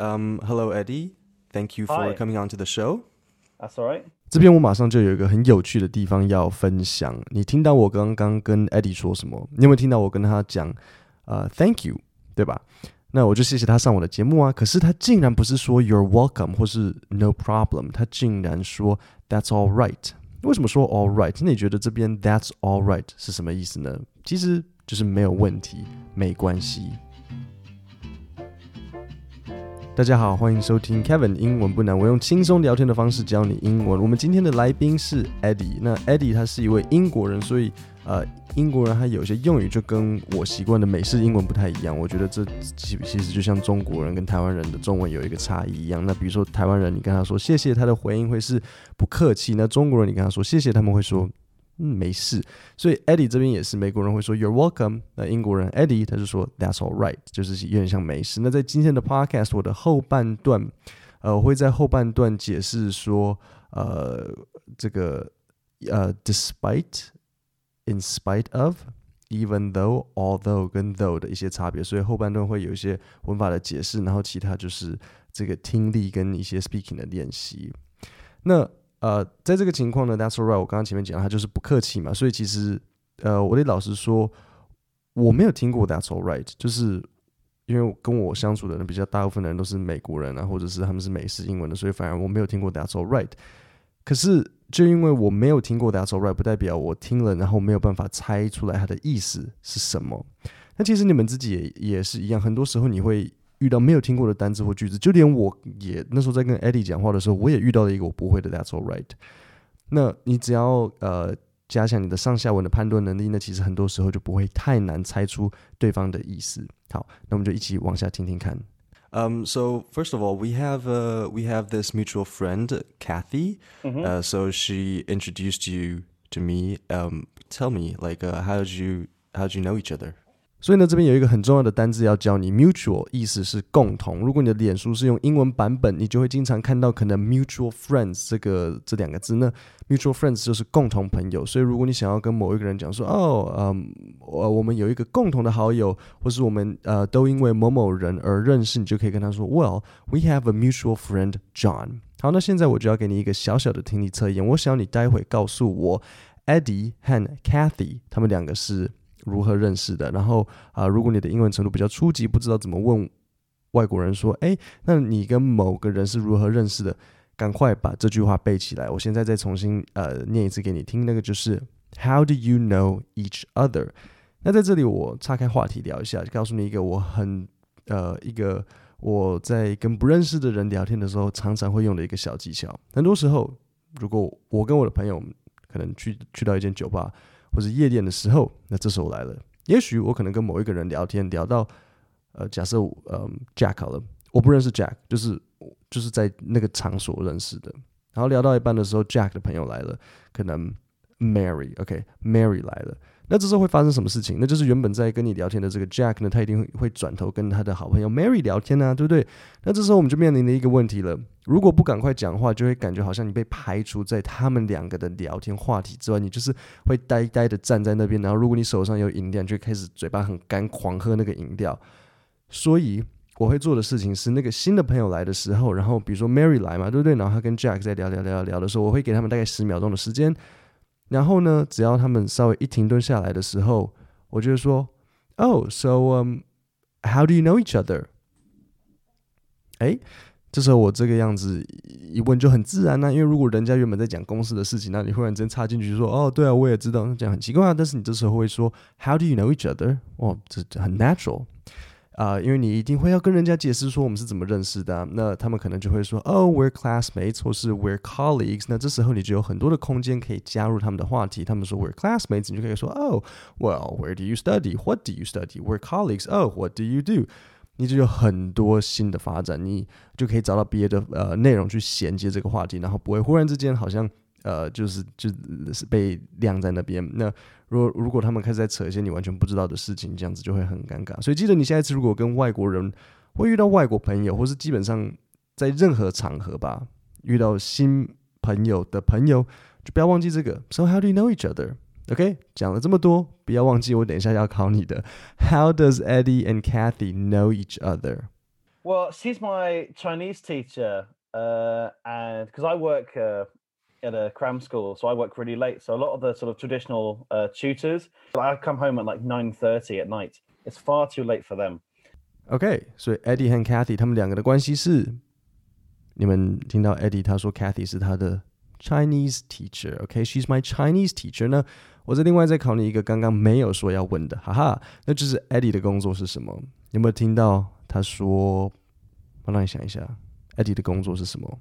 Um, hello, Eddie. Thank you for Hi. coming on to the show. That's all right. 这边我马上就有一个很有趣的地方要分享。你听到我刚刚跟 Eddie 说什么？你有没有听到我跟他讲呃、uh,，Thank you，对吧？那我就谢谢他上我的节目啊。可是他竟然不是说 You're welcome 或是 No problem，他竟然说 That's all right。为什么说 All right？那你觉得这边 That's all right 是什么意思呢？其实就是没有问题，没关系。大家好，欢迎收听 Kevin 英文不难，我用轻松聊天的方式教你英文。我们今天的来宾是 Eddie，那 Eddie 他是一位英国人，所以呃，英国人他有些用语就跟我习惯的美式英文不太一样。我觉得这其其实就像中国人跟台湾人的中文有一个差异一样。那比如说台湾人，你跟他说谢谢，他的回应会是不客气；那中国人你跟他说谢谢，他们会说。嗯，没事。所以 Eddie 这边也是美国人会说 You're welcome。那英国人 Eddie 他就说 That's all right，就是有点像没事。那在今天的 Podcast 我的后半段，呃，我会在后半段解释说，呃，这个呃，despite，in spite of，even though，although 跟 though 的一些差别。所以后半段会有一些文法的解释，然后其他就是这个听力跟一些 speaking 的练习。那呃，在这个情况呢，That's alright，。我刚刚前面讲，他就是不客气嘛，所以其实，呃，我得老实说，我没有听过 That's alright，就是因为跟我相处的人比较大部分的人都是美国人啊，或者是他们是美式英文的，所以反而我没有听过 That's alright。可是，就因为我没有听过 That's alright，不代表我听了然后没有办法猜出来它的意思是什么。那其实你们自己也也是一样，很多时候你会。遇到没有听过的单词或句子，就连我也那时候在跟 Eddie 讲话的时候，我也遇到了一个我不会的。That's all right。那你只要呃加强你的上下文的判断能力，那其实很多时候就不会太难猜出对方的意思。好，那我们就一起往下听听看。Um, so first of all, we have uh, we have this mutual friend, Kathy. Mm-hmm. Uh, so she introduced you to me. Um, tell me, like, uh, how did you how did you know each other? 所以呢，这边有一个很重要的单字要教你，mutual 意思是共同。如果你的脸书是用英文版本，你就会经常看到可能 mutual friends 这个这两个字呢。mutual friends 就是共同朋友。所以如果你想要跟某一个人讲说，哦，嗯，我我们有一个共同的好友，或是我们呃都因为某某人而认识，你就可以跟他说，Well, we have a mutual friend, John。好，那现在我就要给你一个小小的听力测验。我想你待会告诉我，Eddie 和 Kathy 他们两个是。如何认识的？然后啊、如果你的英文程度比较初级，不知道怎么问外国人说，哎，那你跟某个人是如何认识的？赶快把这句话背起来。我现在再重新呃念一次给你听，那个就是 How do you know each other？那在这里我岔开话题聊一下，告诉你一个我很呃一个我在跟不认识的人聊天的时候常常会用的一个小技巧。很多时候，如果我跟我的朋友可能去去到一间酒吧。或者夜店的时候，那这时候来了。也许我可能跟某一个人聊天，聊到呃，假设呃，Jack 好了，我不认识 Jack，就是就是在那个场所认识的。然后聊到一半的时候，Jack 的朋友来了，可能 Mary，OK，Mary 来了。那这时候会发生什么事情？那就是原本在跟你聊天的这个 Jack 呢，他一定会转头跟他的好朋友 Mary 聊天啊，对不对？那这时候我们就面临了一个问题了：如果不赶快讲话，就会感觉好像你被排除在他们两个的聊天话题之外，你就是会呆呆的站在那边。然后如果你手上有饮料，就开始嘴巴很干，狂喝那个饮料。所以我会做的事情是，那个新的朋友来的时候，然后比如说 Mary 来嘛，对不对？然后他跟 Jack 在聊聊聊聊的时候，我会给他们大概十秒钟的时间。然后呢，只要他们稍微一停顿下来的时候，我就会说：“Oh, so um, how do you know each other？” 哎，这时候我这个样子一问就很自然啊，因为如果人家原本在讲公司的事情，那你忽然间插进去说：“哦，对啊，我也知道。”这样很奇怪啊。但是你这时候会说：“How do you know each other？” 哦，这很 natural。啊、因为你一定会要跟人家解释说我们是怎么认识的、那他们可能就会说，哦，we're classmates，或是 we're colleagues。那这时候你就有很多的空间可以加入他们的话题。他们说 we're classmates，你就可以说，哦，well，where do you study？What do you study？We're colleagues，Oh，what do you do？你就有很多新的发展，你就可以找到别的呃内容去衔接这个话题，然后不会忽然之间好像。呃，就是就是被晾在那边。那如果如果他们开始在扯一些你完全不知道的事情，这样子就会很尴尬。所以记得你下一次如果跟外国人会遇到外国朋友，或是基本上在任何场合吧，遇到新朋友的朋友，就不要忘记这个。So how do you know each other? OK，讲了这么多，不要忘记我等一下要考你的。How does Eddie and Kathy know each other? Well, she's my Chinese teacher, uh, and because I work uh, at a cram school, so I work really late. So a lot of the sort of traditional uh, tutors, I come home at like nine thirty at night. It's far too late for them. OK，所以 Eddie 和 Cathy 他们两个的关系是，你们听到 Eddie 他说 Cathy 是他的 Chinese teacher。OK，she's、okay? my Chinese teacher 呢。我再另外再考你一个刚刚没有说要问的，哈哈，那就是 Eddie 的工作是什么？有没有听到他说？我让你想一下，Eddie 的工作是什么？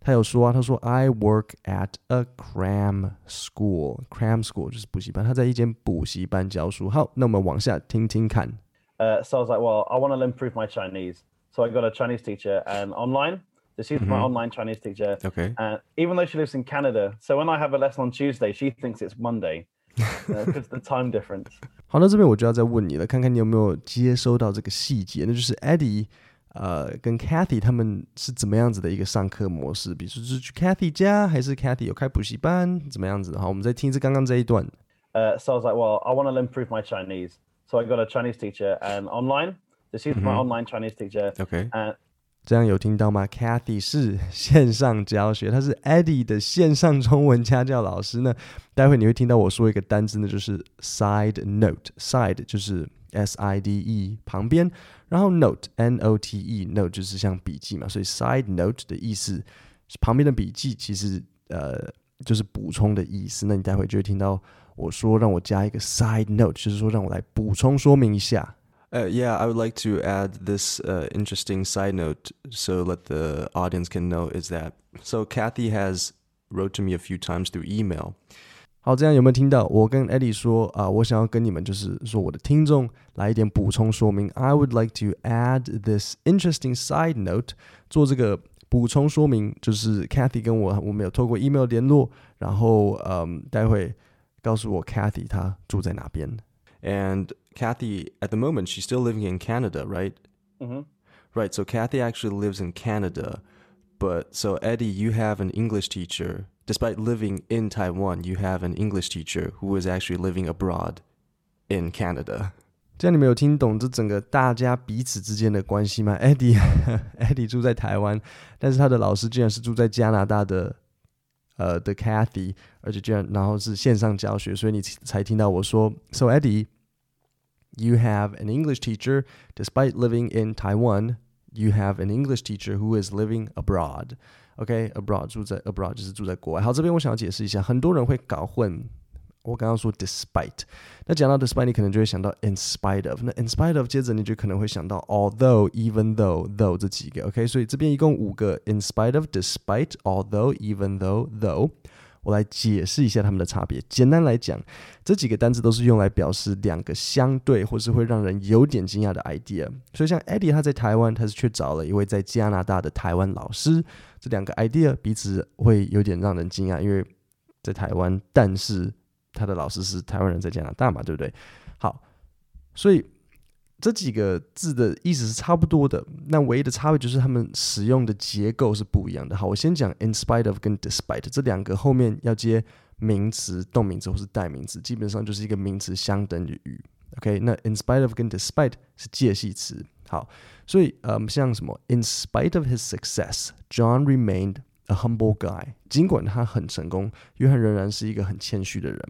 他有说啊，他说 I work at a cram school，cram school 就是补习班，他在一间补习班教书。好，那我们往下听听看。Uh, so I was like, well, I want to improve my Chinese, so I got a Chinese teacher and online. So she's my online Chinese teacher. Okay. And even though she lives in Canada, so when I have a lesson on Tuesday, she thinks it's Monday because the time difference. 好，那这边我就要再问你了，看看你有没有接收到这个细节，那就是 Eddie， 呃，跟 Cathy 他们是怎么样子的一个上课模式？比如说是去 Cathy 家，还是 Cathy 有开补习班，怎么样子的？好，我们再听一次刚刚这一段。Uh, so I was like, well, I want to improve my Chinese, so I got a Chinese teacher and online. So she's my online Chinese teacher. Okay. And 这样有听到吗？Cathy 是线上教学，她是 Eddie 的线上中文家教老师呢。待会你会听到我说一个单字呢，就是 side note。side 就是 S I D E 旁边，然后 note N O T E note 就是像笔记嘛，所以 side note 的意思是旁边的笔记，其实呃就是补充的意思。那你待会就会听到我说让我加一个 side note，就是说让我来补充说明一下。Uh, yeah, I would like to add this uh, interesting side note so that the audience can know is that so Cathy has wrote to me a few times through email. 好，这样有没有听到？我跟 Eddie 说啊，我想要跟你们就是说我的听众来一点补充说明。I would like to add this interesting side note，做这个补充说明，就是 Cathy 跟我我们有透过 email 联络，然后嗯，待会告诉我 Cathy 她住在哪边。And Cathy, at the moment, she's still living in Canada, right? Mm-hmm. Right. So Cathy actually lives in Canada. But so, Eddie, you have an English teacher. Despite living in Taiwan, you have an English teacher who is actually living abroad in Canada. 这样你们有听懂这整个大家彼此之间的关系吗？Eddie，Eddie 住在台湾，但是他的老师居然是住在加拿大的，呃的 Cathy，而且居然然后是线上教学，所以你才听到我说，So Eddie。You have an English teacher, despite living in Taiwan. You have an English teacher who is living abroad. OK, abroad 住在 abroad 就是住在国外。好，这边我想要解释一下，很多人会搞混。我刚刚说 despite，那讲到 despite，你可能就会想到 in spite of。那 in spite of 接着你就可能会想到 although、even though、though 这几个。OK，所以这边一共五个 in spite of、despite、although、even though、though。 我来解释一下它们的差别。简单来讲，这几个单词都是用来表示两个相对或是会让人有点惊讶的 idea。所以像 Eddie 他在台湾，他是去找了一位在加拿大的台湾老师。这两个 idea 彼此会有点让人惊讶，因为在台湾，但是他的老师是台湾人在加拿大嘛，对不对？好，所以。这几个字的意思是差不多的，那唯一的差别就是他们使用的结构是不一样的。好，我先讲 in spite of 跟 despite 这两个后面要接名词、动名词或是代名词，基本上就是一个名词相等于语。OK，那 in spite of 跟 despite 是介系词。好，所以嗯，像什么 in spite of his success，John remained a humble guy。尽管他很成功，约翰仍然是一个很谦虚的人。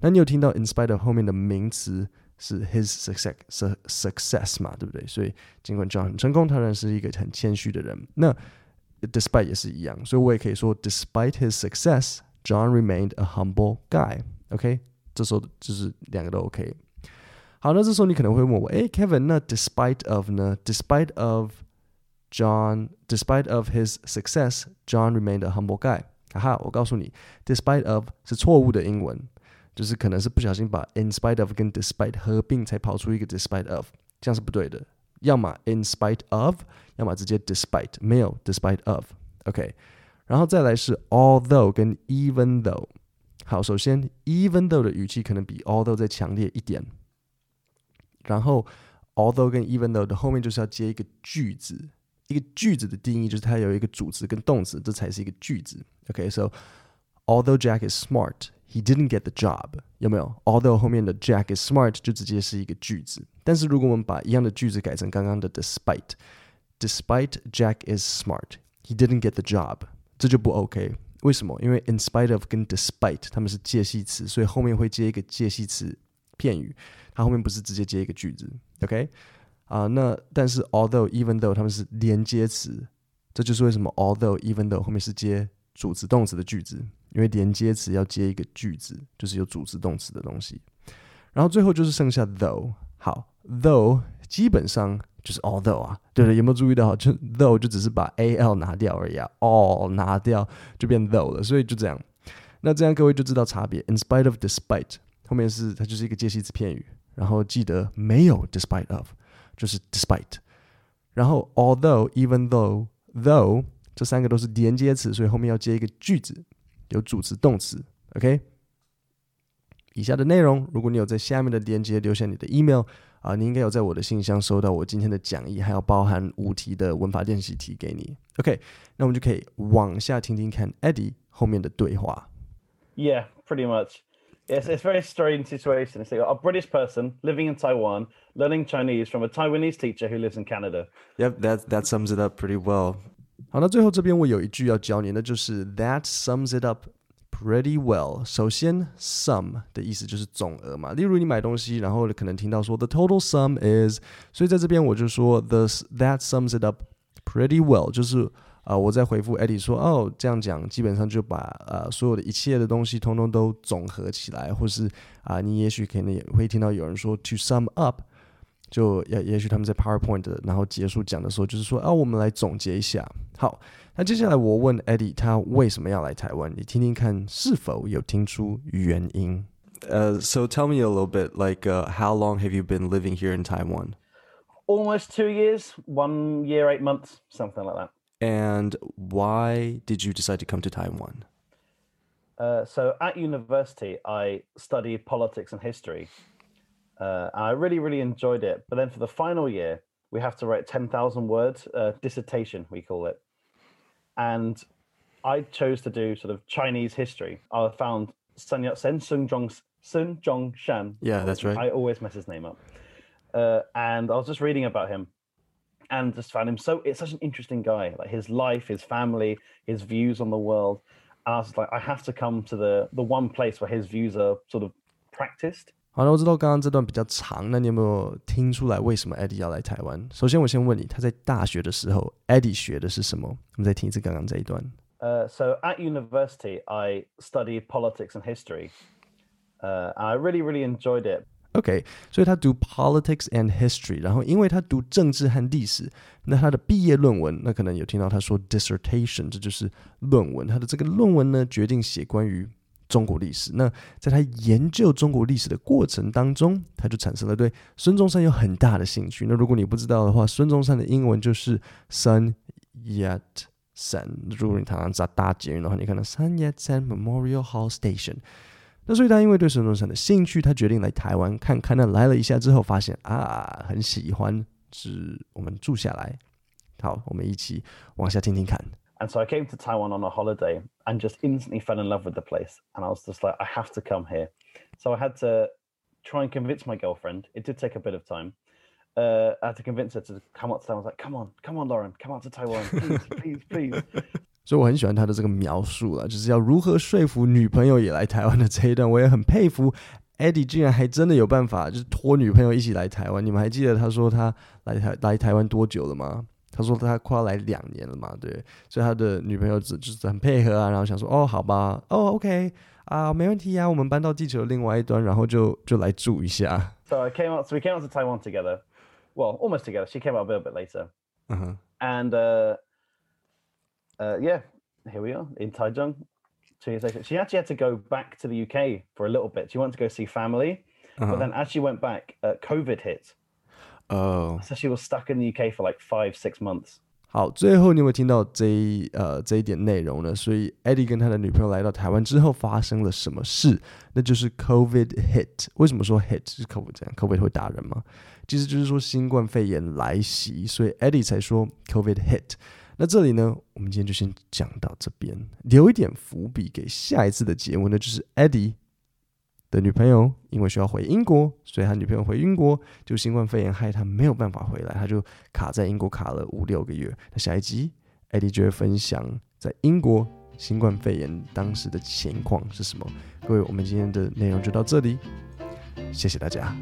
那你有听到 in spite of 后面的名词？是 his success success 嘛，对不对？所以尽管 John 很成功，他仍然是一个很谦虚的人。那 despite 也是一样，所以我也可以说 despite his success，John remained a humble guy。OK，这时候就是两个都 OK。好，那这时候你可能会问我，诶，Kevin，那 despite of 呢？despite of John，despite of his success，John remained a humble guy。哈哈，我告诉你，despite of 是错误的英文。 就是可能是不小心把 in spite of 跟 despite 合并，才跑出一个 despite of，这样是不对的。要么 in spite of，要么直接 despite，没有 despite of。OK，然后再来是 although 跟 even though。好，首先 even though 的语气可能比 although 再强烈一点。然后 although 跟 even though 的后面就是要接一个句子，一个句子的定义就是它有一个主词跟动词，这才是一个句子。OK，so、although Jack is smart。He didn't get the job，有没有？Although 后面的 Jack is smart 就直接是一个句子，但是如果我们把一样的句子改成刚刚的 despite， despite Jack is smart, he didn't get the job，这就不 OK。为什么？因为 in spite of 跟 despite 他们是介系词，所以后面会接一个介系词片语，它后面不是直接接一个句子。OK 啊、uh，那但是 although even though 他们是连接词，这就是为什么 although even though 后面是接主词动词的句子， 因为连接词要接一个句子，就是有主词动词的东西。然后最后就是剩下 though，好，though 基本上就是 although 啊，对了，有没有注意到？就 though 就只是把 al 拿掉而已啊，all 拿掉就变 though 了，所以就这样。那这样各位就知道差别。In spite of despite 后面是它就是一个介系词片语，然后记得没有 despite of 就是 despite，然后 although even though though 这三个都是连接词，所以后面要接一个句子，有主词动词，OK。以下的内容，如果你有在下面的链接留下你的 email 啊、呃，你应该有在我的信箱收到我今天的讲义，还有包含五题的文法练习题给你。OK，那我们就可以往下听听看 Eddie 后面的对话。Yeah, pretty much. Yes, it's a very strange situation. It's like a British person living in Taiwan, learning Chinese from a Taiwanese teacher who lives in Canada. Yep, that that sums it up pretty well. 好，那最后这边我有一句要教你，那就是 That sums it up. Pretty well。首先，sum 的意思就是总额嘛。例如你买东西，然后可能听到说 the total sum is，所以在这边我就说 the that sums it up pretty well，就是啊、我在回复 Eddie 说哦，这样讲基本上就把呃所有的一切的东西通通都总和起来，或是啊、你也许可能也会听到有人说 to sum up。就也也许他们在 PowerPoint 然后结束讲的时候，就是说啊，我们来总结一下。好，那接下来我问 Eddie 他为什么要来台湾？你听听看是否有听出原因。呃、uh,，So tell me a little bit, like, uh, how long have you been living here in Taiwan? Almost two years, one year, eight months, something like that. And why did you decide to come to Taiwan? Uh, so at university, I studied politics and history. uh, I really, really enjoyed it. But then for the final year, we have to write 10,000 words, uh, dissertation, we call it. And I chose to do sort of Chinese history. I found Sun Yat-sen, Sun, Zhong, Sun Zhongshan. Yeah, that's right. I always mess his name up. Uh, and I was just reading about him and just found him so, it's such an interesting guy. Like his life, his family, his views on the world. And I was like, I have to come to the, the one place where his views are sort of practiced. 好了，我知道刚刚这段比较长，那你有没有听出来为什么 Eddie 要来台湾？首先，我先问你，他在大学的时候，Eddie 学的是什么？我们再听一次刚刚这一段。Uh, so at university, I studied politics and history. Uh, I really, really enjoyed it. OK，所以他读 politics and history，然后因为他读政治和历史，那他的毕业论文，那可能有听到他说 dissertation，这就是论文。他的这个论文呢，决定写关于。中国历史，那在他研究中国历史的过程当中，他就产生了对孙中山有很大的兴趣。那如果你不知道的话，孙中山的英文就是 Sun Yat-sen。如果你常常在搭捷运的话，你看到 Sun Yat-sen Memorial Hall Station。那所以他因为对孙中山的兴趣，他决定来台湾看看。那来了一下之后，发现啊，很喜欢，是我们住下来。好，我们一起往下听听看。And so I came to Taiwan on a holiday and just instantly fell in love with the place. And I was just like, I have to come here. So I had to try and convince my girlfriend. It did take a bit of time. Uh, I had to convince her to come out to Taiwan. I was like, come on, come on, Lauren, come out to Taiwan, please, please, please. 所以我很喜欢他的这个描述了，就是要如何说服女朋友也来台湾的这一段，我也很佩服 Eddie 竟然还真的有办法，就是拖女朋友一起来台湾。你们还记得他说他来台来台湾多久了吗？ 他说他快要来两年了嘛，对，所以他的女朋友只就是很配合啊，然后想说哦，好吧，哦，OK 啊，没问题啊，我们搬到地球的另外一端，然后就就来住一下。So I came out, so we came out to Taiwan together. Well, almost together. She came out a little bit later. Uh-huh. And uh, uh, yeah, here we are in Taichung. Two years later, she actually had to go back to the UK for a little bit. She wanted to go see family, uh-huh. but then as she went back, uh, COVID hit. Oh, so she was stuck in the UK for like five, six months. 好，最后你有没有听到这一呃这一点内容呢？所以 Eddie 跟他的女朋友来到台湾之后发生了什么事？那就是 COVID hit。为什么说 hit 是 COVID 这样？COVID 会打人吗？其实就是说新冠肺炎来袭，所以 Eddie 才说 COVID hit。那这里呢，我们今天就先讲到这边，留一点伏笔给下一次的节目呢，就是 Eddie 的女朋友因为需要回英国，所以他女朋友回英国，就新冠肺炎害他没有办法回来，他就卡在英国卡了五六个月。那下一集艾迪就会分享在英国新冠肺炎当时的情况是什么。各位，我们今天的内容就到这里，谢谢大家。